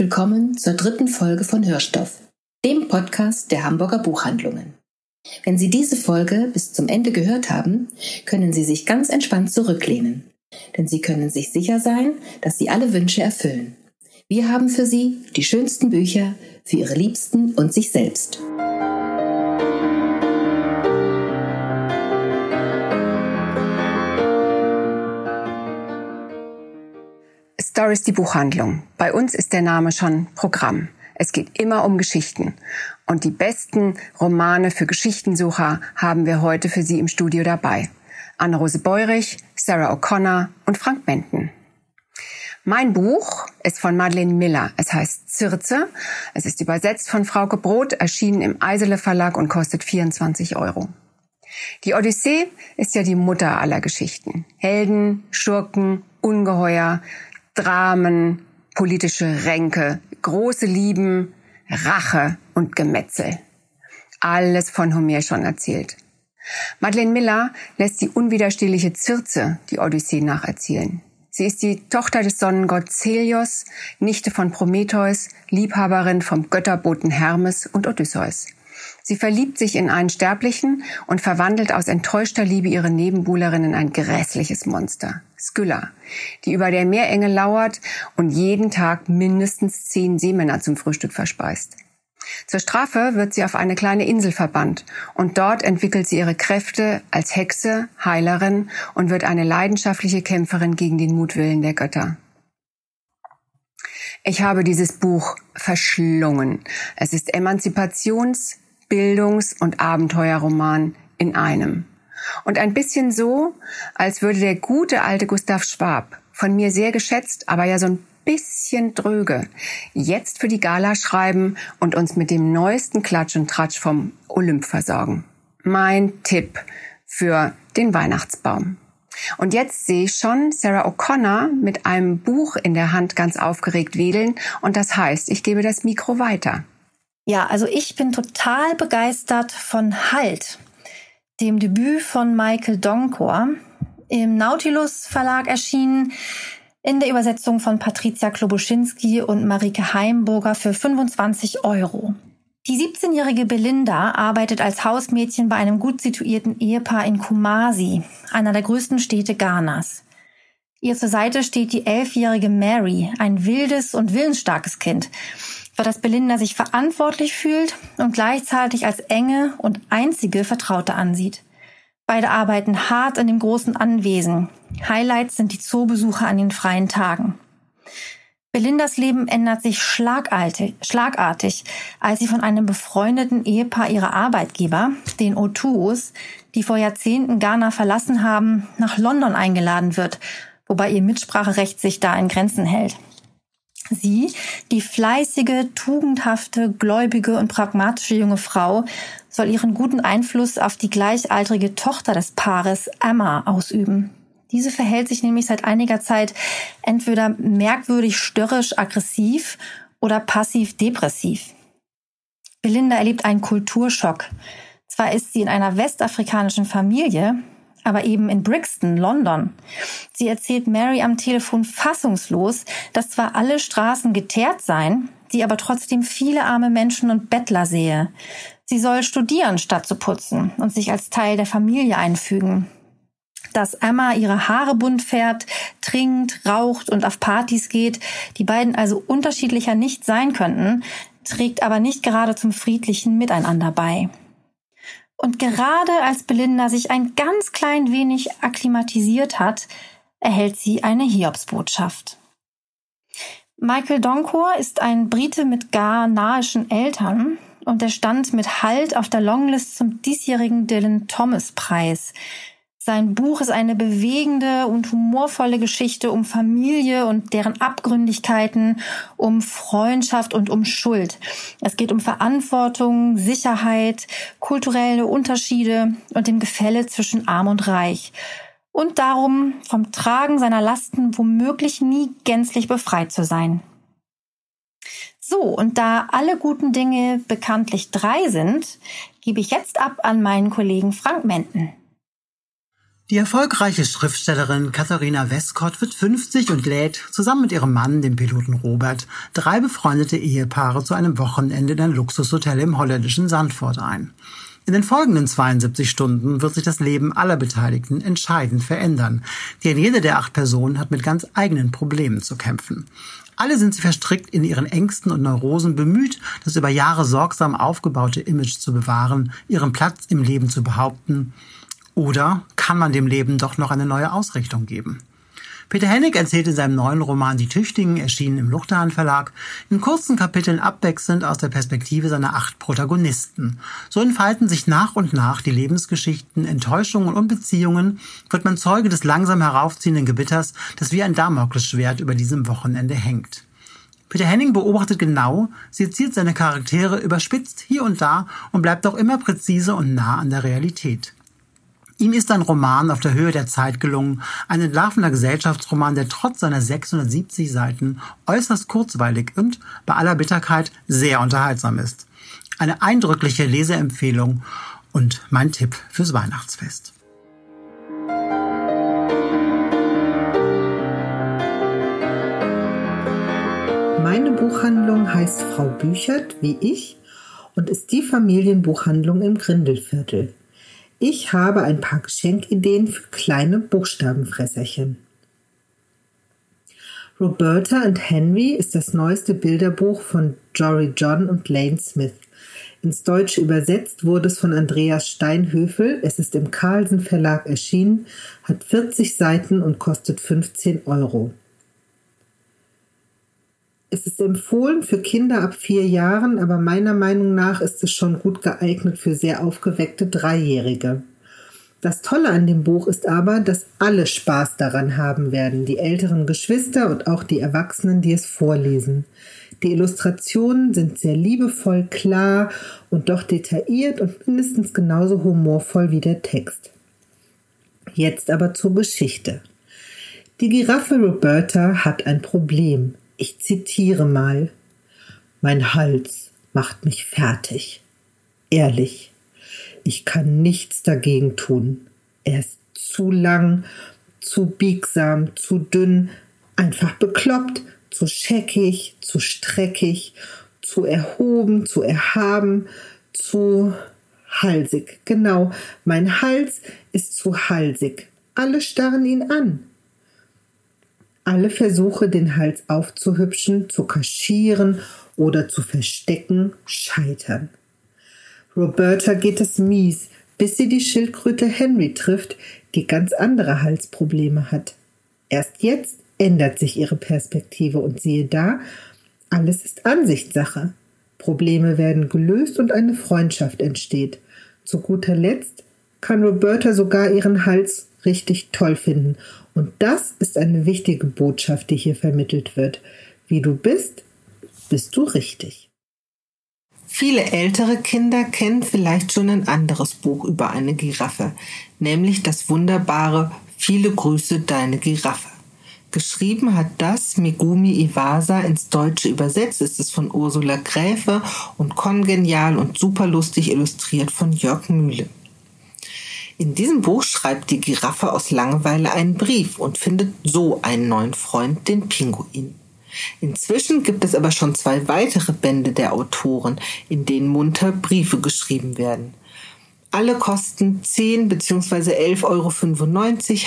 Willkommen zur dritten Folge von Hörstoff, dem Podcast der Hamburger Buchhandlungen. Wenn Sie diese Folge bis zum Ende gehört haben, können Sie sich ganz entspannt zurücklehnen, denn Sie können sich sicher sein, dass Sie alle Wünsche erfüllen. Wir haben für Sie die schönsten Bücher für Ihre Liebsten und sich selbst. Stories die Buchhandlung. Bei uns ist der Name schon Programm. Es geht immer um Geschichten. Und die besten Romane für Geschichtensucher haben wir heute für Sie im Studio dabei. Anne-Rose Beurich, Sarah O'Connor und Frank Menten. Mein Buch ist von Madeleine Miller. Es heißt Zirze. Es ist übersetzt von Frauke Brot, erschienen im Eisele Verlag und kostet 24 Euro. Die Odyssee ist ja die Mutter aller Geschichten. Helden, Schurken, Ungeheuer, Dramen, politische Ränke, große Lieben, Rache und Gemetzel. Alles von Homer schon erzählt. Madeleine Miller lässt die unwiderstehliche Circe die Odyssee nacherzählen. Sie ist die Tochter des Sonnengott Celios, Nichte von Prometheus, Liebhaberin vom Götterboten Hermes und Odysseus. Sie verliebt sich in einen Sterblichen und verwandelt aus enttäuschter Liebe ihre Nebenbuhlerin in ein grässliches Monster, Skylla, die über der Meerenge lauert und jeden Tag mindestens zehn Seemänner zum Frühstück verspeist. Zur Strafe wird sie auf eine kleine Insel verbannt und dort entwickelt sie ihre Kräfte als Hexe, Heilerin und wird eine leidenschaftliche Kämpferin gegen den Mutwillen der Götter. Ich habe dieses Buch verschlungen. Es ist Emanzipations-, Bildungs- und Abenteuerroman in einem. Und ein bisschen so, als würde der gute alte Gustav Schwab, von mir sehr geschätzt, aber ja so ein bisschen dröge, jetzt für die Gala schreiben und uns mit dem neuesten Klatsch und Tratsch vom Olymp versorgen. Mein Tipp für den Weihnachtsbaum. Und jetzt sehe ich schon Sarah O'Connor mit einem Buch in der Hand ganz aufgeregt wedeln und das heißt, ich gebe das Mikro weiter. Ja, also ich bin total begeistert von Halt, dem Debüt von Michael Donkor, im Nautilus Verlag erschienen, in der Übersetzung von Patricia Klobuschinski und Marike Heimburger für 25 Euro. Die 17-jährige Belinda arbeitet als Hausmädchen bei einem gut situierten Ehepaar in Kumasi, einer der größten Städte Ghanas. Ihr zur Seite steht die elfjährige Mary, ein wildes und willensstarkes Kind, das Belinda sich verantwortlich fühlt und gleichzeitig als enge und einzige Vertraute ansieht. Beide arbeiten hart an dem großen Anwesen. Highlights sind die Zoobesuche an den freien Tagen. Belindas Leben ändert sich schlagartig, schlagartig, als sie von einem befreundeten Ehepaar ihrer Arbeitgeber, den Otuos, die vor Jahrzehnten Ghana verlassen haben, nach London eingeladen wird, wobei ihr Mitspracherecht sich da in Grenzen hält. Sie, die fleißige, tugendhafte, gläubige und pragmatische junge Frau, soll ihren guten Einfluss auf die gleichaltrige Tochter des Paares Emma ausüben. Diese verhält sich nämlich seit einiger Zeit entweder merkwürdig störrisch aggressiv oder passiv depressiv. Belinda erlebt einen Kulturschock. Zwar ist sie in einer westafrikanischen Familie, aber eben in Brixton, London. Sie erzählt Mary am Telefon fassungslos, dass zwar alle Straßen geteert seien, sie aber trotzdem viele arme Menschen und Bettler sehe. Sie soll studieren, statt zu putzen und sich als Teil der Familie einfügen. Dass Emma ihre Haare bunt färbt, trinkt, raucht und auf Partys geht, die beiden also unterschiedlicher nicht sein könnten, trägt aber nicht gerade zum friedlichen Miteinander bei. Und gerade als Belinda sich ein ganz klein wenig akklimatisiert hat, erhält sie eine Hiobsbotschaft. Michael Donkor ist ein Brite mit ghanaischen Eltern und er stand mit Halt auf der Longlist zum diesjährigen Dylan Thomas Preis. Sein Buch ist eine bewegende und humorvolle Geschichte um Familie und deren Abgründigkeiten, um Freundschaft und um Schuld. Es geht um Verantwortung, Sicherheit, kulturelle Unterschiede und dem Gefälle zwischen Arm und Reich. Und darum, vom Tragen seiner Lasten womöglich nie gänzlich befreit zu sein. So, und da alle guten Dinge bekanntlich drei sind, gebe ich jetzt ab an meinen Kollegen Frank Menten. Die erfolgreiche Schriftstellerin Katharina Westcott wird 50 und lädt zusammen mit ihrem Mann, dem Piloten Robert, drei befreundete Ehepaare zu einem Wochenende in ein Luxushotel im holländischen Sandford ein. In den folgenden 72 Stunden wird sich das Leben aller Beteiligten entscheidend verändern, denn jede der acht Personen hat mit ganz eigenen Problemen zu kämpfen. Alle sind sie verstrickt in ihren Ängsten und Neurosen bemüht, das über Jahre sorgsam aufgebaute Image zu bewahren, ihren Platz im Leben zu behaupten oder kann man dem Leben doch noch eine neue Ausrichtung geben? Peter Hennig erzählt in seinem neuen Roman Die Tüchtigen, erschienen im Luchterhand Verlag, in kurzen Kapiteln abwechselnd aus der Perspektive seiner acht Protagonisten. So entfalten sich nach und nach die Lebensgeschichten, Enttäuschungen und Beziehungen, wird man Zeuge des langsam heraufziehenden Gewitters, das wie ein Damoklesschwert über diesem Wochenende hängt. Peter Henning beobachtet genau, seziert seine Charaktere überspitzt hier und da und bleibt auch immer präzise und nah an der Realität. Ihm ist ein Roman auf der Höhe der Zeit gelungen, ein entlarvender Gesellschaftsroman, der trotz seiner 670 Seiten äußerst kurzweilig und bei aller Bitterkeit sehr unterhaltsam ist. Eine eindrückliche Leseempfehlung und mein Tipp fürs Weihnachtsfest. Meine Buchhandlung heißt Frau Büchert, wie ich, und ist die Familienbuchhandlung im Grindelviertel. Ich habe ein paar Geschenkideen für kleine Buchstabenfresserchen. Roberta and Henry ist das neueste Bilderbuch von Jory John und Lane Smith. Ins Deutsche übersetzt wurde es von Andreas Steinhöfel. Es ist im Carlsen Verlag erschienen, hat 40 Seiten und kostet 15 Euro. Es ist empfohlen für Kinder ab vier Jahren, aber meiner Meinung nach ist es schon gut geeignet für sehr aufgeweckte Dreijährige. Das Tolle an dem Buch ist aber, dass alle Spaß daran haben werden, die älteren Geschwister und auch die Erwachsenen, die es vorlesen. Die Illustrationen sind sehr liebevoll, klar und doch detailliert und mindestens genauso humorvoll wie der Text. Jetzt aber zur Geschichte. Die Giraffe Roberta hat ein Problem. Ich zitiere mal. Mein Hals macht mich fertig. Ehrlich. Ich kann nichts dagegen tun. Er ist zu lang, zu biegsam, zu dünn, einfach bekloppt, zu scheckig, zu streckig, zu erhoben, zu erhaben, zu halsig. Genau, mein Hals ist zu halsig. Alle starren ihn an. Alle Versuche, den Hals aufzuhübschen, zu kaschieren oder zu verstecken, scheitern. Roberta geht es mies, bis sie die Schildkröte Henry trifft, die ganz andere Halsprobleme hat. Erst jetzt ändert sich ihre Perspektive und siehe da, alles ist Ansichtssache. Probleme werden gelöst und eine Freundschaft entsteht. Zu guter Letzt kann Roberta sogar ihren Hals richtig toll finden und das ist eine wichtige Botschaft, die hier vermittelt wird. Wie du bist, bist du richtig. Viele ältere Kinder kennen vielleicht schon ein anderes Buch über eine Giraffe, nämlich das wunderbare Viele Grüße, deine Giraffe. Geschrieben hat das Megumi Iwasa, ins Deutsche übersetzt ist es von Ursula Gräfe und kongenial und superlustig illustriert von Jörg Mühle. In diesem Buch schreibt die Giraffe aus Langeweile einen Brief und findet so einen neuen Freund, den Pinguin. Inzwischen gibt es aber schon zwei weitere Bände der Autoren, in denen munter Briefe geschrieben werden. Alle kosten 10 bzw. 11,95 Euro,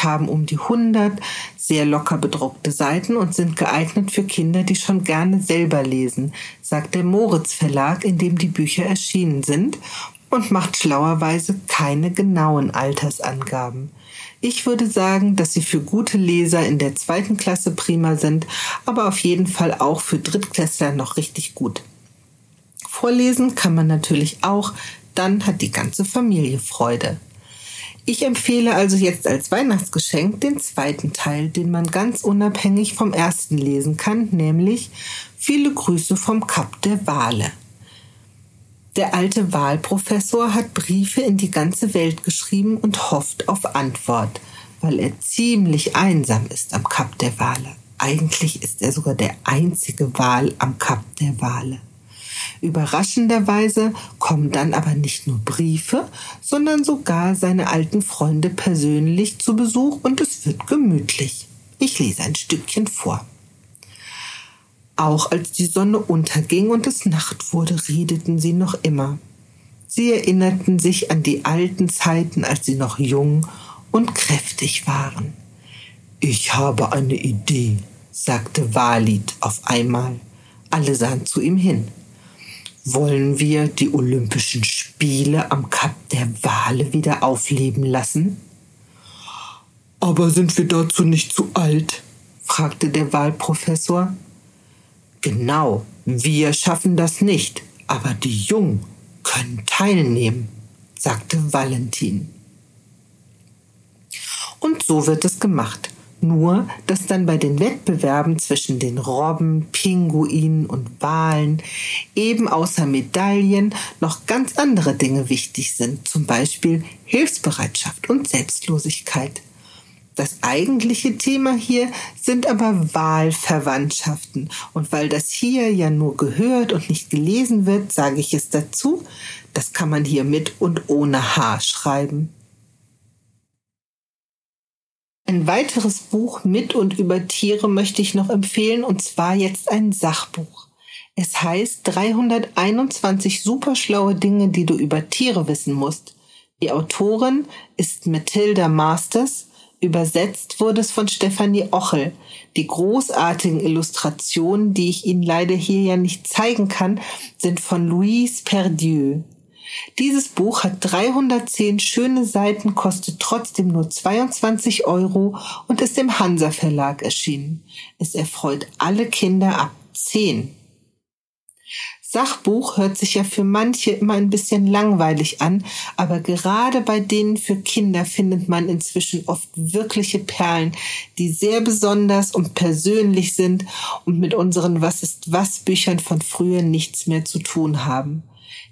haben um die 100 sehr locker bedruckte Seiten und sind geeignet für Kinder, die schon gerne selber lesen, sagt der Moritz Verlag, in dem die Bücher erschienen sind und macht schlauerweise keine genauen Altersangaben. Ich würde sagen, dass sie für gute Leser in der zweiten Klasse prima sind, aber auf jeden Fall auch für Drittklässler noch richtig gut. Vorlesen kann man natürlich auch, dann hat die ganze Familie Freude. Ich empfehle also jetzt als Weihnachtsgeschenk den zweiten Teil, den man ganz unabhängig vom ersten lesen kann, nämlich Viele Grüße vom Kap der Wale. Der alte Wahlprofessor hat Briefe in die ganze Welt geschrieben und hofft auf Antwort, weil er ziemlich einsam ist am Kap der Wale. Eigentlich ist er sogar der einzige Wal am Kap der Wale. Überraschenderweise kommen dann aber nicht nur Briefe, sondern sogar seine alten Freunde persönlich zu Besuch und es wird gemütlich. Ich lese ein Stückchen vor. Auch als die Sonne unterging und es Nacht wurde, redeten sie noch immer. Sie erinnerten sich an die alten Zeiten, als sie noch jung und kräftig waren. Ich habe eine Idee, sagte Walid auf einmal. Alle sahen zu ihm hin. Wollen wir die Olympischen Spiele am Kap der Wale wieder aufleben lassen? Aber sind wir dazu nicht zu alt? fragte der Wahlprofessor. Genau, wir schaffen das nicht, aber die Jungen können teilnehmen, sagte Valentin. Und so wird es gemacht. Nur, dass dann bei den Wettbewerben zwischen den Robben, Pinguinen und Walen eben außer Medaillen noch ganz andere Dinge wichtig sind, zum Beispiel Hilfsbereitschaft und Selbstlosigkeit. Das eigentliche Thema hier sind aber Wahlverwandtschaften. Und weil das hier ja nur gehört und nicht gelesen wird, sage ich es dazu. Das kann man hier mit und ohne H schreiben. Ein weiteres Buch mit und über Tiere möchte ich noch empfehlen, und zwar jetzt ein Sachbuch. Es heißt 321 superschlaue Dinge, die du über Tiere wissen musst. Die Autorin ist Matilda Masters. Übersetzt wurde es von Stefanie Ochel. Die großartigen Illustrationen, die ich Ihnen leider hier ja nicht zeigen kann, sind von Louise Perdieu. Dieses Buch hat 310 schöne Seiten, kostet trotzdem nur 22 Euro und ist im Hansa Verlag erschienen. Es erfreut alle Kinder ab 10. Sachbuch hört sich ja für manche immer ein bisschen langweilig an, aber gerade bei denen für Kinder findet man inzwischen oft wirkliche Perlen, die sehr besonders und persönlich sind und mit unseren Was ist was Büchern von früher nichts mehr zu tun haben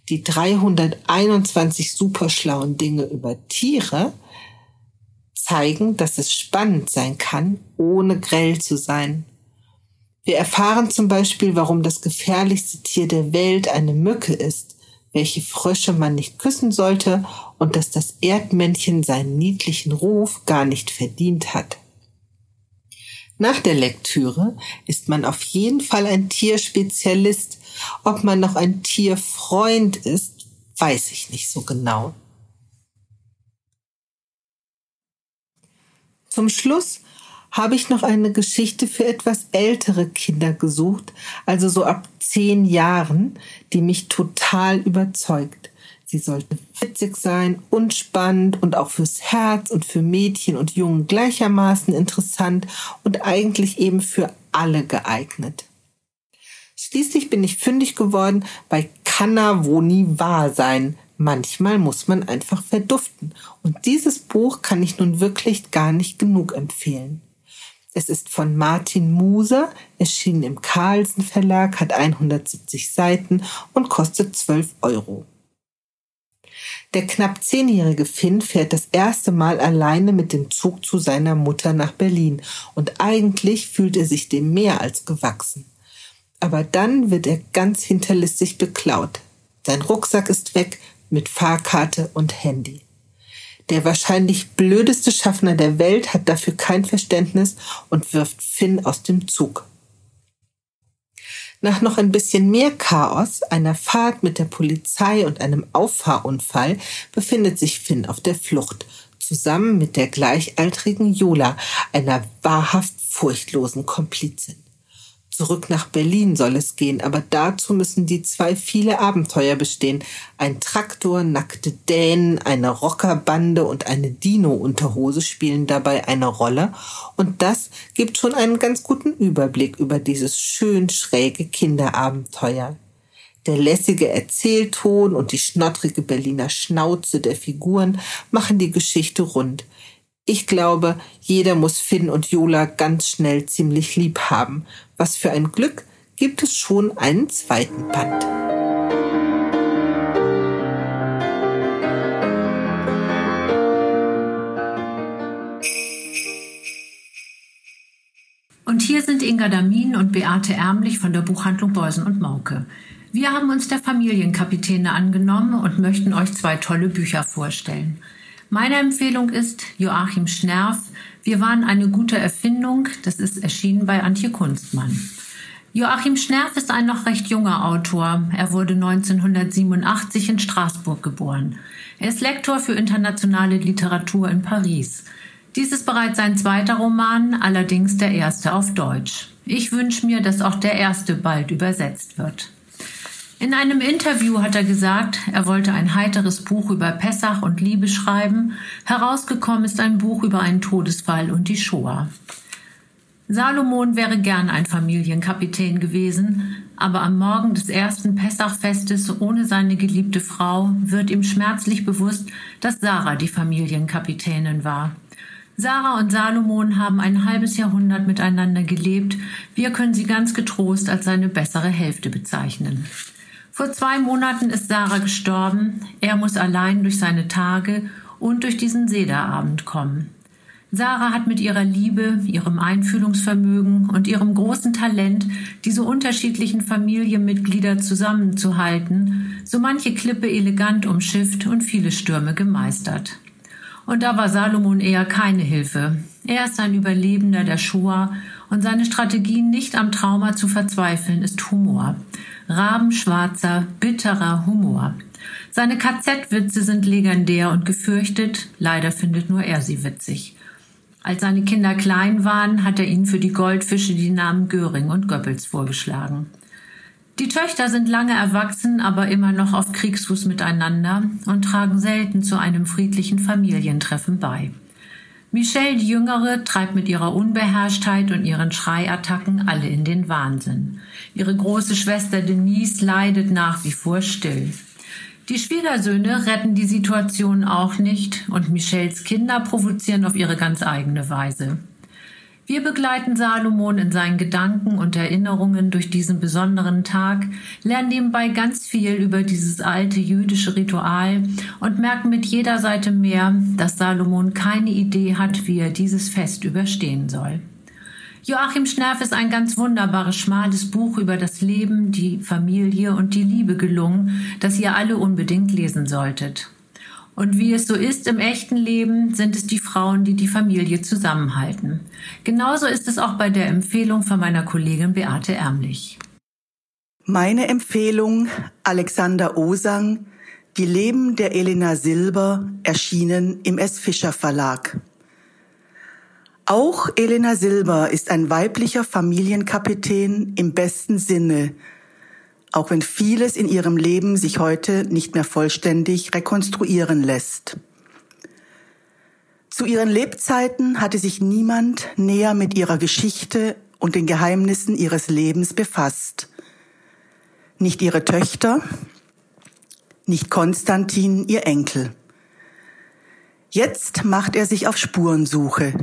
die 321 superschlauen Dinge über Tiere zeigen, dass es spannend sein kann, ohne grell zu sein. Wir erfahren zum Beispiel, warum das gefährlichste Tier der Welt eine Mücke ist, welche Frösche man nicht küssen sollte und dass das Erdmännchen seinen niedlichen Ruf gar nicht verdient hat. Nach der Lektüre ist man auf jeden Fall ein Tierspezialist. Ob man noch ein Tierfreund ist, weiß ich nicht so genau. Zum Schluss habe ich noch eine Geschichte für etwas ältere Kinder gesucht, also so ab zehn Jahren, die mich total überzeugt. Sie sollte witzig sein und spannend und auch fürs Herz und für Mädchen und Jungen gleichermaßen interessant und eigentlich eben für alle geeignet. Schließlich bin ich fündig geworden bei Kanna wo nie wahr sein. Manchmal muss man einfach verduften. Und dieses Buch kann ich nun wirklich gar nicht genug empfehlen. Es ist von Martin Muser, erschienen im Carlsen Verlag, hat 170 Seiten und kostet 12 Euro. Der knapp zehnjährige Finn fährt das erste Mal alleine mit dem Zug zu seiner Mutter nach Berlin und eigentlich fühlt er sich dem mehr als gewachsen. Aber dann wird er ganz hinterlistig beklaut. Sein Rucksack ist weg mit Fahrkarte und Handy. Der wahrscheinlich blödeste Schaffner der Welt hat dafür kein Verständnis und wirft Finn aus dem Zug. Nach noch ein bisschen mehr Chaos, einer Fahrt mit der Polizei und einem Auffahrunfall befindet sich Finn auf der Flucht, zusammen mit der gleichaltrigen Jola, einer wahrhaft furchtlosen Komplizin. Zurück nach Berlin soll es gehen, aber dazu müssen die zwei viele Abenteuer bestehen. Ein Traktor, nackte Dänen, eine Rockerbande und eine Dino-Unterhose spielen dabei eine Rolle. Und das gibt schon einen ganz guten Überblick über dieses schön schräge Kinderabenteuer. Der lässige Erzählton und die schnottrige Berliner Schnauze der Figuren machen die Geschichte rund. Ich glaube, jeder muss Finn und Jola ganz schnell ziemlich lieb haben. Was für ein Glück gibt es schon einen zweiten Band. Und hier sind Inga Damin und Beate Ärmlich von der Buchhandlung Beusen und Mauke. Wir haben uns der Familienkapitäne angenommen und möchten euch zwei tolle Bücher vorstellen. Meine Empfehlung ist Joachim Schnerf. Wir waren eine gute Erfindung. Das ist erschienen bei Antje Kunstmann. Joachim Schnerf ist ein noch recht junger Autor. Er wurde 1987 in Straßburg geboren. Er ist Lektor für internationale Literatur in Paris. Dies ist bereits sein zweiter Roman, allerdings der erste auf Deutsch. Ich wünsche mir, dass auch der erste bald übersetzt wird. In einem Interview hat er gesagt, er wollte ein heiteres Buch über Pessach und Liebe schreiben. Herausgekommen ist ein Buch über einen Todesfall und die Shoah. Salomon wäre gern ein Familienkapitän gewesen, aber am Morgen des ersten Pessachfestes ohne seine geliebte Frau wird ihm schmerzlich bewusst, dass Sarah die Familienkapitänin war. Sarah und Salomon haben ein halbes Jahrhundert miteinander gelebt. Wir können sie ganz getrost als seine bessere Hälfte bezeichnen. Vor zwei Monaten ist Sarah gestorben. Er muss allein durch seine Tage und durch diesen Sederabend kommen. Sarah hat mit ihrer Liebe, ihrem Einfühlungsvermögen und ihrem großen Talent, diese unterschiedlichen Familienmitglieder zusammenzuhalten, so manche Klippe elegant umschifft und viele Stürme gemeistert. Und da war Salomon eher keine Hilfe. Er ist ein Überlebender der Shoah und seine Strategie, nicht am Trauma zu verzweifeln, ist Humor rabenschwarzer, bitterer Humor. Seine KZ-Witze sind legendär und gefürchtet, leider findet nur er sie witzig. Als seine Kinder klein waren, hat er ihnen für die Goldfische die Namen Göring und Goebbels vorgeschlagen. Die Töchter sind lange erwachsen, aber immer noch auf Kriegsfuß miteinander und tragen selten zu einem friedlichen Familientreffen bei. Michelle, die Jüngere, treibt mit ihrer Unbeherrschtheit und ihren Schreiattacken alle in den Wahnsinn. Ihre große Schwester Denise leidet nach wie vor still. Die Schwiegersöhne retten die Situation auch nicht und Michelles Kinder provozieren auf ihre ganz eigene Weise. Wir begleiten Salomon in seinen Gedanken und Erinnerungen durch diesen besonderen Tag, lernen nebenbei ganz viel über dieses alte jüdische Ritual und merken mit jeder Seite mehr, dass Salomon keine Idee hat, wie er dieses Fest überstehen soll. Joachim Schnerf ist ein ganz wunderbares, schmales Buch über das Leben, die Familie und die Liebe gelungen, das ihr alle unbedingt lesen solltet. Und wie es so ist im echten Leben, sind es die Frauen, die die Familie zusammenhalten. Genauso ist es auch bei der Empfehlung von meiner Kollegin Beate Ärmlich. Meine Empfehlung Alexander Osang, Die Leben der Elena Silber, erschienen im S. Fischer Verlag. Auch Elena Silber ist ein weiblicher Familienkapitän im besten Sinne, auch wenn vieles in ihrem Leben sich heute nicht mehr vollständig rekonstruieren lässt. Zu ihren Lebzeiten hatte sich niemand näher mit ihrer Geschichte und den Geheimnissen ihres Lebens befasst. Nicht ihre Töchter, nicht Konstantin, ihr Enkel. Jetzt macht er sich auf Spurensuche.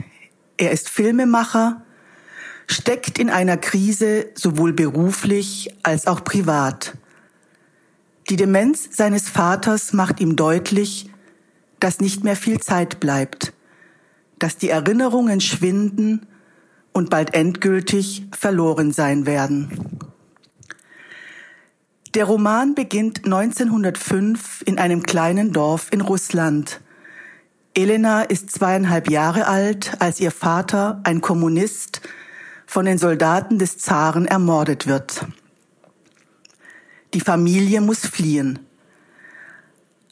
Er ist Filmemacher, steckt in einer Krise sowohl beruflich als auch privat. Die Demenz seines Vaters macht ihm deutlich, dass nicht mehr viel Zeit bleibt, dass die Erinnerungen schwinden und bald endgültig verloren sein werden. Der Roman beginnt 1905 in einem kleinen Dorf in Russland. Elena ist zweieinhalb Jahre alt, als ihr Vater, ein Kommunist, von den Soldaten des Zaren ermordet wird. Die Familie muss fliehen.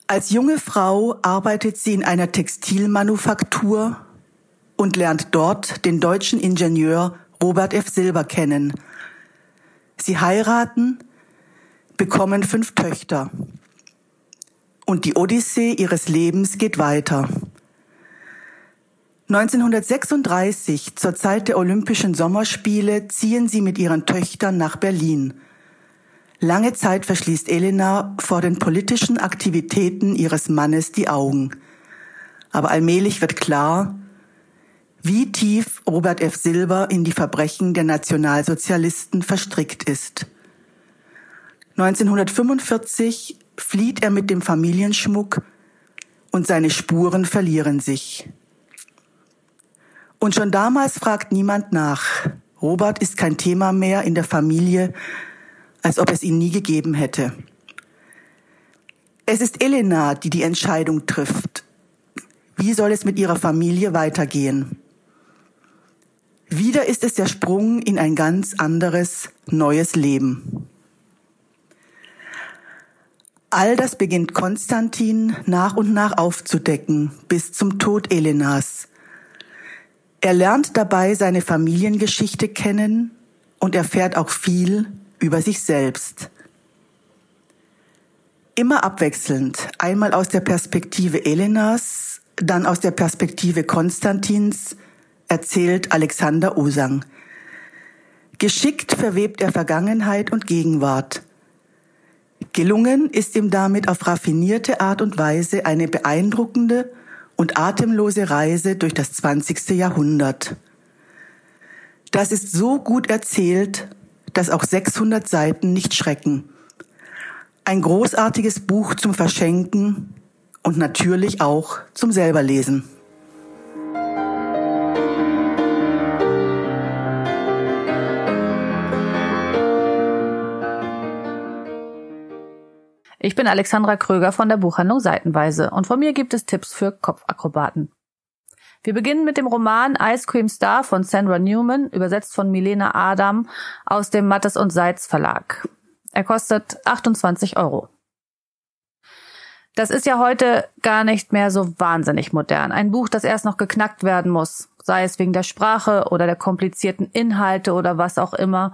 Als junge Frau arbeitet sie in einer Textilmanufaktur und lernt dort den deutschen Ingenieur Robert F. Silber kennen. Sie heiraten, bekommen fünf Töchter. Und die Odyssee ihres Lebens geht weiter. 1936, zur Zeit der Olympischen Sommerspiele, ziehen sie mit ihren Töchtern nach Berlin. Lange Zeit verschließt Elena vor den politischen Aktivitäten ihres Mannes die Augen. Aber allmählich wird klar, wie tief Robert F. Silber in die Verbrechen der Nationalsozialisten verstrickt ist. 1945 flieht er mit dem Familienschmuck und seine Spuren verlieren sich. Und schon damals fragt niemand nach. Robert ist kein Thema mehr in der Familie, als ob es ihn nie gegeben hätte. Es ist Elena, die die Entscheidung trifft. Wie soll es mit ihrer Familie weitergehen? Wieder ist es der Sprung in ein ganz anderes, neues Leben. All das beginnt Konstantin nach und nach aufzudecken, bis zum Tod Elenas. Er lernt dabei seine Familiengeschichte kennen und erfährt auch viel über sich selbst. Immer abwechselnd, einmal aus der Perspektive Elenas, dann aus der Perspektive Konstantins, erzählt Alexander Osang. Geschickt verwebt er Vergangenheit und Gegenwart. Gelungen ist ihm damit auf raffinierte Art und Weise eine beeindruckende und atemlose Reise durch das 20. Jahrhundert. Das ist so gut erzählt, dass auch 600 Seiten nicht schrecken. Ein großartiges Buch zum Verschenken und natürlich auch zum selberlesen. Ich bin Alexandra Kröger von der Buchhandlung Seitenweise und von mir gibt es Tipps für Kopfakrobaten. Wir beginnen mit dem Roman Ice Cream Star von Sandra Newman, übersetzt von Milena Adam aus dem Mattes und Seitz Verlag. Er kostet 28 Euro. Das ist ja heute gar nicht mehr so wahnsinnig modern. Ein Buch, das erst noch geknackt werden muss, sei es wegen der Sprache oder der komplizierten Inhalte oder was auch immer.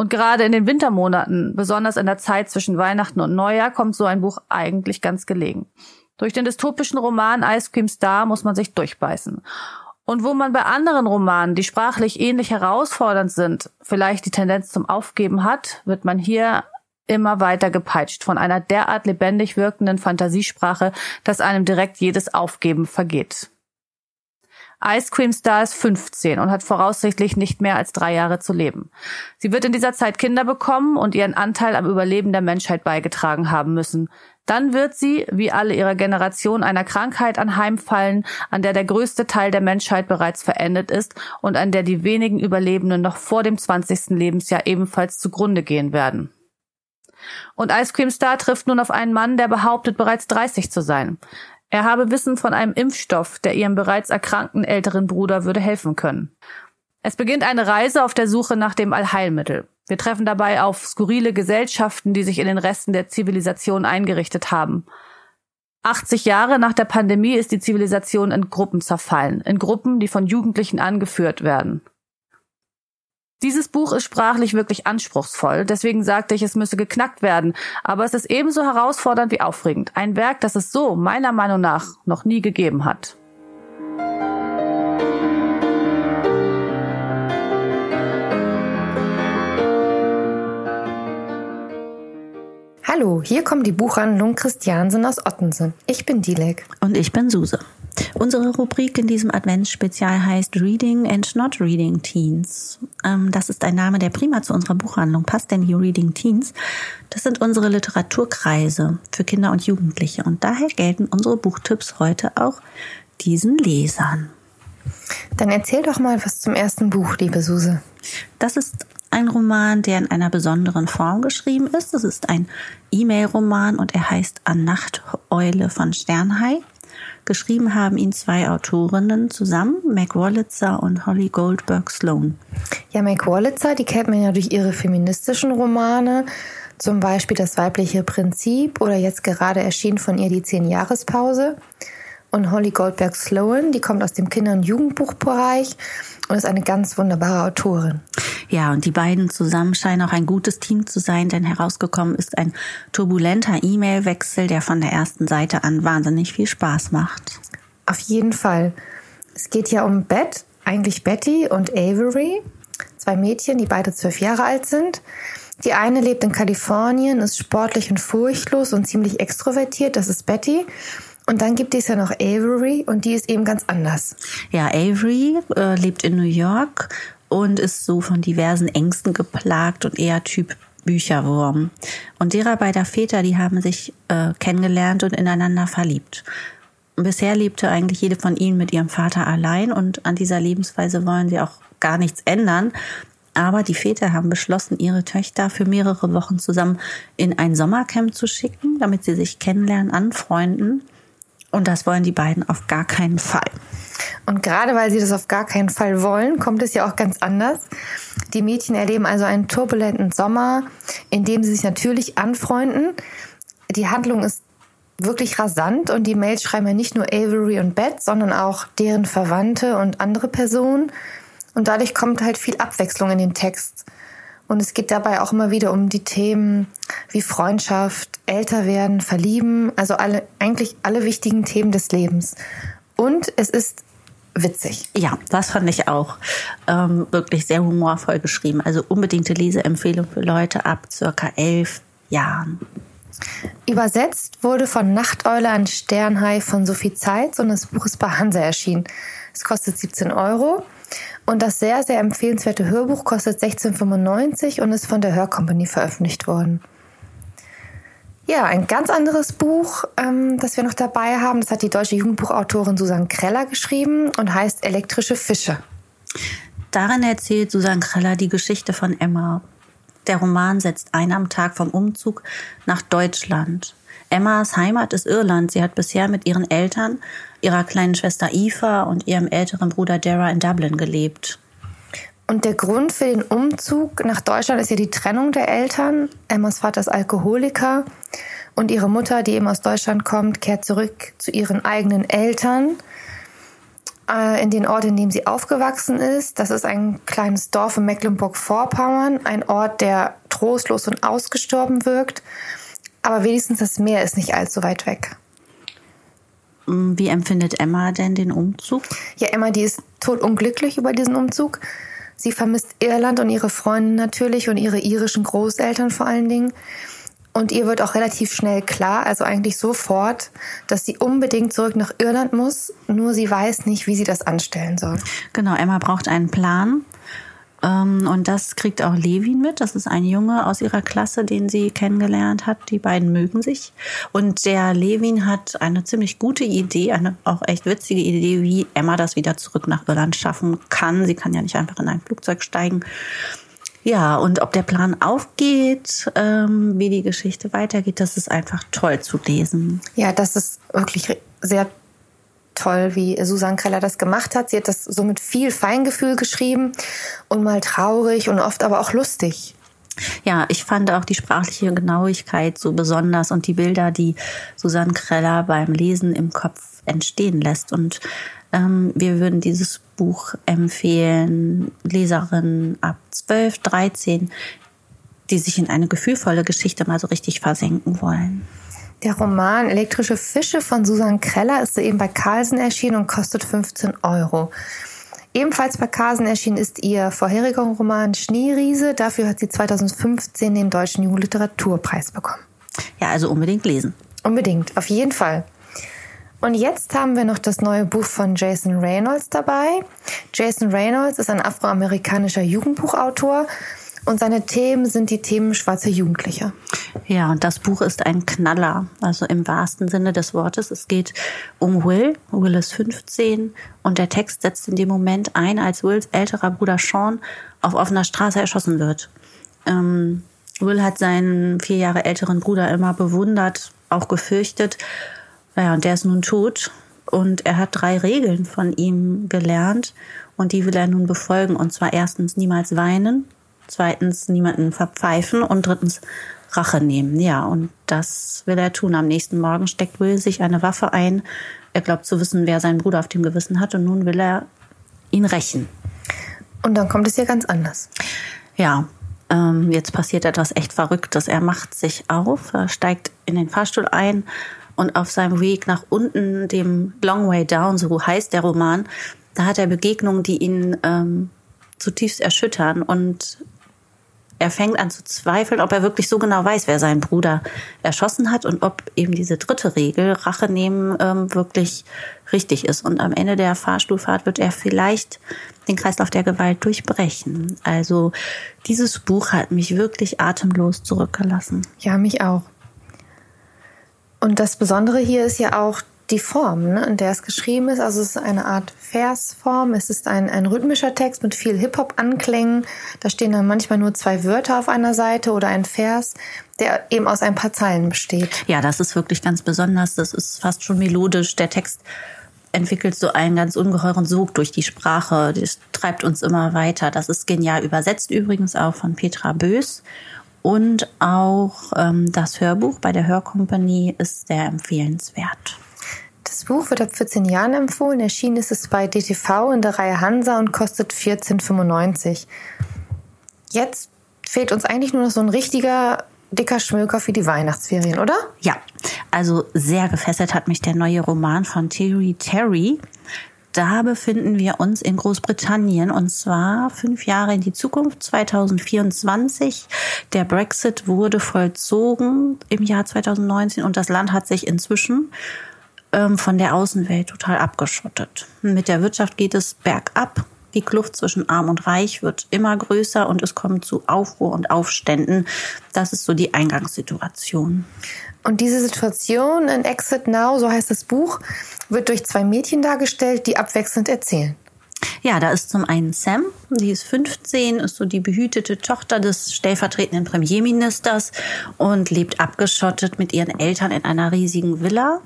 Und gerade in den Wintermonaten, besonders in der Zeit zwischen Weihnachten und Neujahr, kommt so ein Buch eigentlich ganz gelegen. Durch den dystopischen Roman Ice Cream Star muss man sich durchbeißen. Und wo man bei anderen Romanen, die sprachlich ähnlich herausfordernd sind, vielleicht die Tendenz zum Aufgeben hat, wird man hier immer weiter gepeitscht von einer derart lebendig wirkenden Fantasiesprache, dass einem direkt jedes Aufgeben vergeht. Ice Cream Star ist 15 und hat voraussichtlich nicht mehr als drei Jahre zu leben. Sie wird in dieser Zeit Kinder bekommen und ihren Anteil am Überleben der Menschheit beigetragen haben müssen. Dann wird sie, wie alle ihrer Generation, einer Krankheit anheimfallen, an der der größte Teil der Menschheit bereits verendet ist und an der die wenigen Überlebenden noch vor dem 20. Lebensjahr ebenfalls zugrunde gehen werden. Und Ice Cream Star trifft nun auf einen Mann, der behauptet, bereits 30 zu sein. Er habe Wissen von einem Impfstoff, der ihrem bereits erkrankten älteren Bruder würde helfen können. Es beginnt eine Reise auf der Suche nach dem Allheilmittel. Wir treffen dabei auf skurrile Gesellschaften, die sich in den Resten der Zivilisation eingerichtet haben. 80 Jahre nach der Pandemie ist die Zivilisation in Gruppen zerfallen, in Gruppen, die von Jugendlichen angeführt werden. Dieses Buch ist sprachlich wirklich anspruchsvoll, deswegen sagte ich, es müsse geknackt werden, aber es ist ebenso herausfordernd wie aufregend. Ein Werk, das es so, meiner Meinung nach, noch nie gegeben hat. Hallo, hier kommt die Buchhandlung Christiansen aus Ottensen. Ich bin Dilek. Und ich bin Suse. Unsere Rubrik in diesem Adventsspezial heißt Reading and Not Reading Teens. Ähm, das ist ein Name, der prima zu unserer Buchhandlung passt, denn die Reading Teens, das sind unsere Literaturkreise für Kinder und Jugendliche. Und daher gelten unsere Buchtipps heute auch diesen Lesern. Dann erzähl doch mal was zum ersten Buch, liebe Suse. Das ist ein Roman, der in einer besonderen Form geschrieben ist. Das ist ein E-Mail-Roman und er heißt An Nachteule von Sternhai. Geschrieben haben ihn zwei Autorinnen zusammen, Meg Wolitzer und Holly Goldberg Sloan. Ja, Meg Wolitzer, die kennt man ja durch ihre feministischen Romane, zum Beispiel Das weibliche Prinzip oder jetzt gerade erschienen von ihr die Zehn-Jahrespause. Und Holly Goldberg Sloan, die kommt aus dem Kinder- und Jugendbuchbereich und ist eine ganz wunderbare Autorin. Ja, und die beiden zusammen scheinen auch ein gutes Team zu sein, denn herausgekommen ist ein turbulenter E-Mail-Wechsel, der von der ersten Seite an wahnsinnig viel Spaß macht. Auf jeden Fall. Es geht ja um Beth, eigentlich Betty und Avery, zwei Mädchen, die beide zwölf Jahre alt sind. Die eine lebt in Kalifornien, ist sportlich und furchtlos und ziemlich extrovertiert, das ist Betty. Und dann gibt es ja noch Avery und die ist eben ganz anders. Ja, Avery äh, lebt in New York und ist so von diversen Ängsten geplagt und eher Typ Bücherwurm. Und derer beider Väter, die haben sich äh, kennengelernt und ineinander verliebt. Bisher lebte eigentlich jede von ihnen mit ihrem Vater allein und an dieser Lebensweise wollen sie auch gar nichts ändern. Aber die Väter haben beschlossen, ihre Töchter für mehrere Wochen zusammen in ein Sommercamp zu schicken, damit sie sich kennenlernen, anfreunden. Und das wollen die beiden auf gar keinen Fall. Und gerade weil sie das auf gar keinen Fall wollen, kommt es ja auch ganz anders. Die Mädchen erleben also einen turbulenten Sommer, in dem sie sich natürlich anfreunden. Die Handlung ist wirklich rasant und die Mails schreiben ja nicht nur Avery und Beth, sondern auch deren Verwandte und andere Personen. Und dadurch kommt halt viel Abwechslung in den Text. Und es geht dabei auch immer wieder um die Themen wie Freundschaft, älter werden, verlieben, also alle, eigentlich alle wichtigen Themen des Lebens. Und es ist witzig. Ja, das fand ich auch ähm, wirklich sehr humorvoll geschrieben. Also unbedingte Leseempfehlung für Leute ab circa elf Jahren. Übersetzt wurde von Nachteule an Sternhai von Sophie Zeitz und das Buch ist bei Hansa erschienen. Es kostet 17 Euro und das sehr, sehr empfehlenswerte Hörbuch kostet 16,95 und ist von der Hörcompany veröffentlicht worden. Ja, ein ganz anderes Buch, ähm, das wir noch dabei haben, das hat die deutsche Jugendbuchautorin Susanne Kreller geschrieben und heißt Elektrische Fische. Darin erzählt Susanne Kreller die Geschichte von Emma. Der Roman setzt ein am Tag vom Umzug nach Deutschland. Emmas Heimat ist Irland. Sie hat bisher mit ihren Eltern, ihrer kleinen Schwester Eva und ihrem älteren Bruder Dara in Dublin gelebt. Und der Grund für den Umzug nach Deutschland ist ja die Trennung der Eltern. Emmas Vater ist Alkoholiker und ihre Mutter, die eben aus Deutschland kommt, kehrt zurück zu ihren eigenen Eltern äh, in den Ort, in dem sie aufgewachsen ist. Das ist ein kleines Dorf in Mecklenburg-Vorpommern, ein Ort, der trostlos und ausgestorben wirkt. Aber wenigstens das Meer ist nicht allzu weit weg. Wie empfindet Emma denn den Umzug? Ja, Emma, die ist totunglücklich über diesen Umzug. Sie vermisst Irland und ihre Freunde natürlich und ihre irischen Großeltern vor allen Dingen. Und ihr wird auch relativ schnell klar, also eigentlich sofort, dass sie unbedingt zurück nach Irland muss, nur sie weiß nicht, wie sie das anstellen soll. Genau, Emma braucht einen Plan. Ähm, und das kriegt auch Levin mit. Das ist ein Junge aus ihrer Klasse, den sie kennengelernt hat. Die beiden mögen sich. Und der Levin hat eine ziemlich gute Idee, eine auch echt witzige Idee, wie Emma das wieder zurück nach Irland schaffen kann. Sie kann ja nicht einfach in ein Flugzeug steigen. Ja, und ob der Plan aufgeht, ähm, wie die Geschichte weitergeht, das ist einfach toll zu lesen. Ja, das ist wirklich sehr toll, wie Susanne Kreller das gemacht hat. Sie hat das so mit viel Feingefühl geschrieben und mal traurig und oft aber auch lustig. Ja, ich fand auch die sprachliche Genauigkeit so besonders und die Bilder, die Susanne Kreller beim Lesen im Kopf entstehen lässt. Und ähm, wir würden dieses Buch empfehlen, Leserinnen ab 12, 13, die sich in eine gefühlvolle Geschichte mal so richtig versenken wollen. Der Roman Elektrische Fische von Susan Kreller ist soeben bei Carlsen erschienen und kostet 15 Euro. Ebenfalls bei Carlsen erschienen ist ihr vorheriger Roman Schneeriese. Dafür hat sie 2015 den Deutschen Jugendliteraturpreis bekommen. Ja, also unbedingt lesen. Unbedingt, auf jeden Fall. Und jetzt haben wir noch das neue Buch von Jason Reynolds dabei. Jason Reynolds ist ein afroamerikanischer Jugendbuchautor und seine Themen sind die Themen schwarzer Jugendliche. Ja, und das Buch ist ein Knaller, also im wahrsten Sinne des Wortes. Es geht um Will. Will ist 15 und der Text setzt in dem Moment ein, als Wills älterer Bruder Sean auf offener Straße erschossen wird. Ähm, Will hat seinen vier Jahre älteren Bruder immer bewundert, auch gefürchtet. Ja, und der ist nun tot. Und er hat drei Regeln von ihm gelernt und die will er nun befolgen. Und zwar erstens niemals weinen, zweitens niemanden verpfeifen und drittens Rache nehmen. Ja, und das will er tun. Am nächsten Morgen steckt Will sich eine Waffe ein. Er glaubt zu wissen, wer seinen Bruder auf dem Gewissen hat und nun will er ihn rächen. Und dann kommt es hier ganz anders. Ja, ähm, jetzt passiert etwas echt Verrücktes. Er macht sich auf, steigt in den Fahrstuhl ein und auf seinem Weg nach unten, dem Long Way Down, so heißt der Roman, da hat er Begegnungen, die ihn ähm, zutiefst erschüttern und er fängt an zu zweifeln, ob er wirklich so genau weiß, wer seinen Bruder erschossen hat und ob eben diese dritte Regel, Rache nehmen, ähm, wirklich richtig ist. Und am Ende der Fahrstuhlfahrt wird er vielleicht den Kreislauf der Gewalt durchbrechen. Also dieses Buch hat mich wirklich atemlos zurückgelassen. Ja, mich auch. Und das Besondere hier ist ja auch die Form, ne, in der es geschrieben ist. Also es ist eine Art Versform. Es ist ein, ein rhythmischer Text mit viel Hip-Hop-Anklängen. Da stehen dann manchmal nur zwei Wörter auf einer Seite oder ein Vers, der eben aus ein paar Zeilen besteht. Ja, das ist wirklich ganz besonders. Das ist fast schon melodisch. Der Text entwickelt so einen ganz ungeheuren Sog durch die Sprache. Das treibt uns immer weiter. Das ist genial übersetzt übrigens auch von Petra Bös. Und auch ähm, das Hörbuch bei der Hörkompanie ist sehr empfehlenswert. Das Buch wird ab 14 Jahren empfohlen. Erschienen ist es bei DTV in der Reihe Hansa und kostet 14,95. Jetzt fehlt uns eigentlich nur noch so ein richtiger dicker Schmöker für die Weihnachtsferien, oder? Ja, also sehr gefesselt hat mich der neue Roman von Terry Terry. Da befinden wir uns in Großbritannien und zwar fünf Jahre in die Zukunft, 2024. Der Brexit wurde vollzogen im Jahr 2019 und das Land hat sich inzwischen ähm, von der Außenwelt total abgeschottet. Mit der Wirtschaft geht es bergab. Die Kluft zwischen Arm und Reich wird immer größer und es kommt zu Aufruhr und Aufständen. Das ist so die Eingangssituation. Und diese Situation in Exit Now, so heißt das Buch, wird durch zwei Mädchen dargestellt, die abwechselnd erzählen. Ja, da ist zum einen Sam, die ist 15, ist so die behütete Tochter des stellvertretenden Premierministers und lebt abgeschottet mit ihren Eltern in einer riesigen Villa.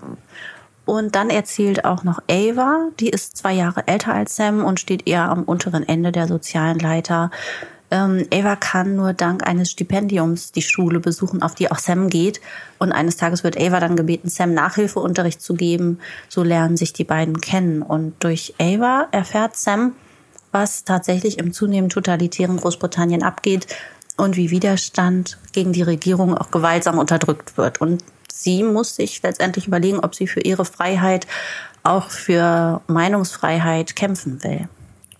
Und dann erzählt auch noch Ava, die ist zwei Jahre älter als Sam und steht eher am unteren Ende der sozialen Leiter. Ähm, Ava kann nur dank eines Stipendiums die Schule besuchen, auf die auch Sam geht. Und eines Tages wird Ava dann gebeten, Sam Nachhilfeunterricht zu geben. So lernen sich die beiden kennen. Und durch Ava erfährt Sam, was tatsächlich im zunehmend totalitären Großbritannien abgeht und wie Widerstand gegen die Regierung auch gewaltsam unterdrückt wird. Und sie muss sich letztendlich überlegen, ob sie für ihre Freiheit, auch für Meinungsfreiheit kämpfen will.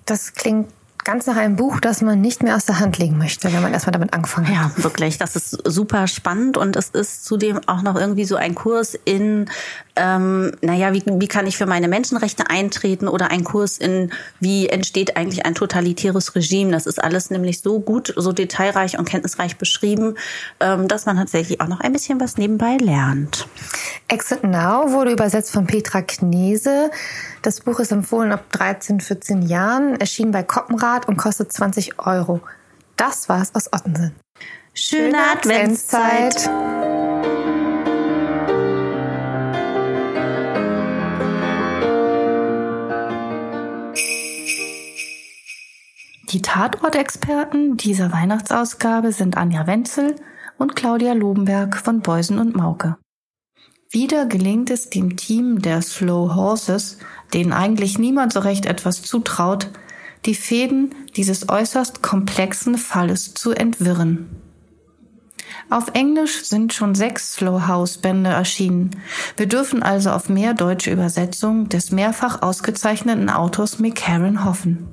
Das klingt ganz nach einem Buch, das man nicht mehr aus der Hand legen möchte, wenn man erstmal damit angefangen hat. Ja, wirklich. Das ist super spannend und es ist zudem auch noch irgendwie so ein Kurs in, ähm, naja, wie, wie kann ich für meine Menschenrechte eintreten oder ein Kurs in, wie entsteht eigentlich ein totalitäres Regime. Das ist alles nämlich so gut, so detailreich und kenntnisreich beschrieben, ähm, dass man tatsächlich auch noch ein bisschen was nebenbei lernt. Exit Now wurde übersetzt von Petra Knese. Das Buch ist empfohlen ab 13, 14 Jahren, erschien bei Koppenrad und kostet 20 Euro. Das war's aus Ottensen. Schöne, Schöne Adventszeit. Die Tatortexperten dieser Weihnachtsausgabe sind Anja Wenzel und Claudia Lobenberg von Beusen und Mauke. Wieder gelingt es dem Team der Slow Horses, denen eigentlich niemand so recht etwas zutraut, die Fäden dieses äußerst komplexen Falles zu entwirren. Auf Englisch sind schon sechs Slow House Bände erschienen. Wir dürfen also auf mehr deutsche Übersetzungen des mehrfach ausgezeichneten Autors Mick Herron hoffen.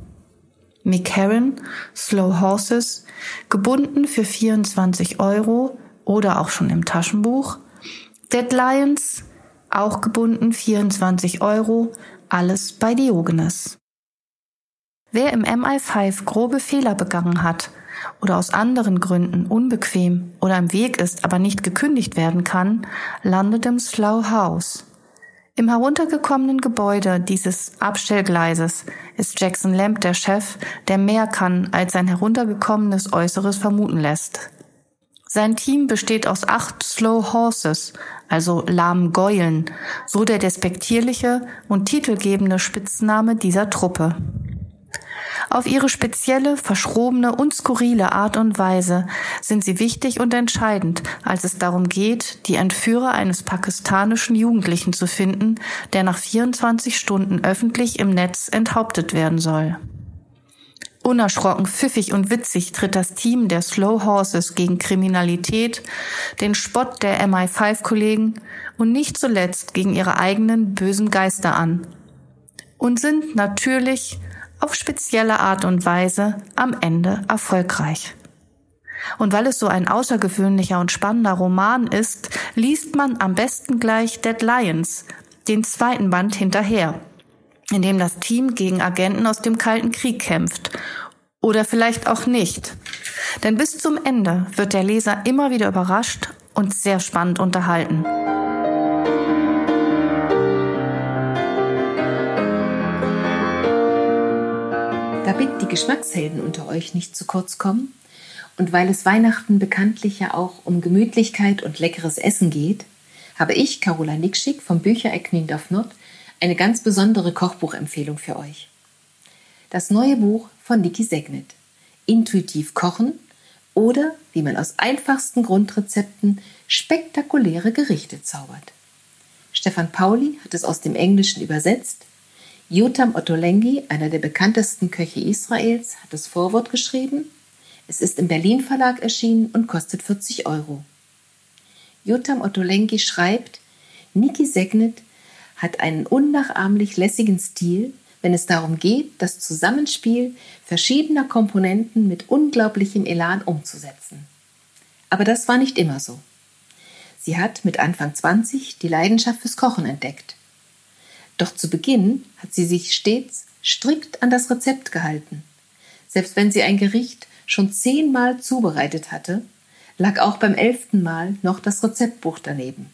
Mick Herron, Slow Horses, gebunden für 24 Euro oder auch schon im Taschenbuch – Deadlines, auch gebunden 24 Euro, alles bei Diogenes. Wer im MI5 grobe Fehler begangen hat oder aus anderen Gründen unbequem oder im Weg ist, aber nicht gekündigt werden kann, landet im Slough House. Im heruntergekommenen Gebäude dieses Abstellgleises ist Jackson Lamb der Chef, der mehr kann, als sein heruntergekommenes Äußeres vermuten lässt. Sein Team besteht aus acht Slow Horses, also lahmen Geulen, so der despektierliche und titelgebende Spitzname dieser Truppe. Auf ihre spezielle, verschrobene und skurrile Art und Weise sind sie wichtig und entscheidend, als es darum geht, die Entführer eines pakistanischen Jugendlichen zu finden, der nach 24 Stunden öffentlich im Netz enthauptet werden soll. Unerschrocken, pfiffig und witzig tritt das Team der Slow Horses gegen Kriminalität, den Spott der MI5-Kollegen und nicht zuletzt gegen ihre eigenen bösen Geister an. Und sind natürlich auf spezielle Art und Weise am Ende erfolgreich. Und weil es so ein außergewöhnlicher und spannender Roman ist, liest man am besten gleich Dead Lions, den zweiten Band hinterher, in dem das Team gegen Agenten aus dem Kalten Krieg kämpft. Oder vielleicht auch nicht. Denn bis zum Ende wird der Leser immer wieder überrascht und sehr spannend unterhalten. Damit die Geschmackshelden unter euch nicht zu kurz kommen und weil es Weihnachten bekanntlich ja auch um Gemütlichkeit und leckeres Essen geht, habe ich, Carola Nickschick vom Büchereck Niendorf Nord, eine ganz besondere Kochbuchempfehlung für euch. Das neue Buch von Niki Segnet. Intuitiv kochen oder wie man aus einfachsten Grundrezepten spektakuläre Gerichte zaubert. Stefan Pauli hat es aus dem Englischen übersetzt. Jotam Ottolenghi, einer der bekanntesten Köche Israels, hat das Vorwort geschrieben. Es ist im Berlin Verlag erschienen und kostet 40 Euro. Jotam Ottolenghi schreibt, Niki Segnet hat einen unnachahmlich lässigen Stil, wenn es darum geht, das Zusammenspiel verschiedener Komponenten mit unglaublichem Elan umzusetzen. Aber das war nicht immer so. Sie hat mit Anfang 20 die Leidenschaft fürs Kochen entdeckt. Doch zu Beginn hat sie sich stets strikt an das Rezept gehalten. Selbst wenn sie ein Gericht schon zehnmal zubereitet hatte, lag auch beim elften Mal noch das Rezeptbuch daneben.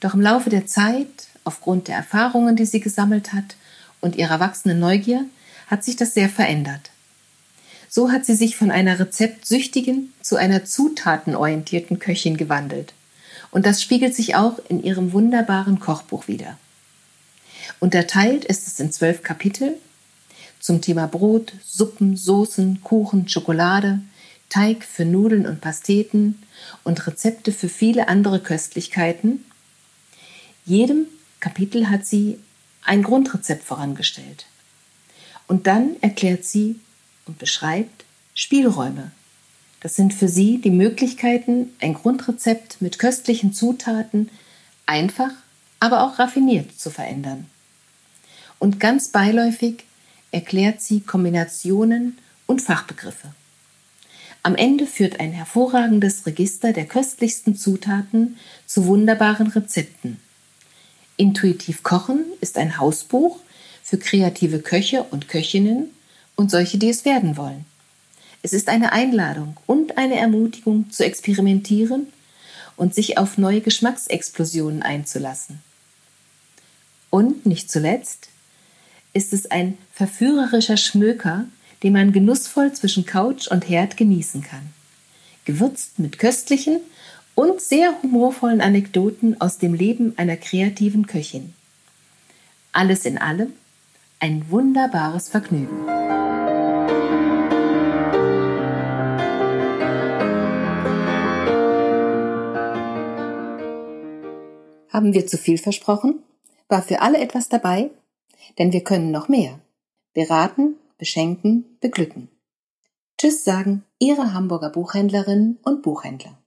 Doch im Laufe der Zeit, aufgrund der Erfahrungen, die sie gesammelt hat und ihrer wachsenden Neugier, hat sich das sehr verändert. So hat sie sich von einer rezeptsüchtigen zu einer zutatenorientierten Köchin gewandelt. Und das spiegelt sich auch in ihrem wunderbaren Kochbuch wider. Unterteilt ist es in zwölf Kapitel zum Thema Brot, Suppen, Soßen, Kuchen, Schokolade, Teig für Nudeln und Pasteten und Rezepte für viele andere Köstlichkeiten. Jedem Kapitel hat sie ein Grundrezept vorangestellt. Und dann erklärt sie und beschreibt Spielräume. Das sind für sie die Möglichkeiten, ein Grundrezept mit köstlichen Zutaten einfach, aber auch raffiniert zu verändern. Und ganz beiläufig erklärt sie Kombinationen und Fachbegriffe. Am Ende führt ein hervorragendes Register der köstlichsten Zutaten zu wunderbaren Rezepten. Intuitiv Kochen ist ein Hausbuch für kreative Köche und Köchinnen und solche, die es werden wollen. Es ist eine Einladung und eine Ermutigung zu experimentieren und sich auf neue Geschmacksexplosionen einzulassen. Und nicht zuletzt ist es ein verführerischer Schmöker, den man genussvoll zwischen Couch und Herd genießen kann. Gewürzt mit köstlichen und sehr humorvollen Anekdoten aus dem Leben einer kreativen Köchin. Alles in allem ein wunderbares Vergnügen. Haben wir zu viel versprochen? War für alle etwas dabei? Denn wir können noch mehr. Beraten, beschenken, beglücken. Tschüss sagen Ihre Hamburger Buchhändlerinnen und Buchhändler.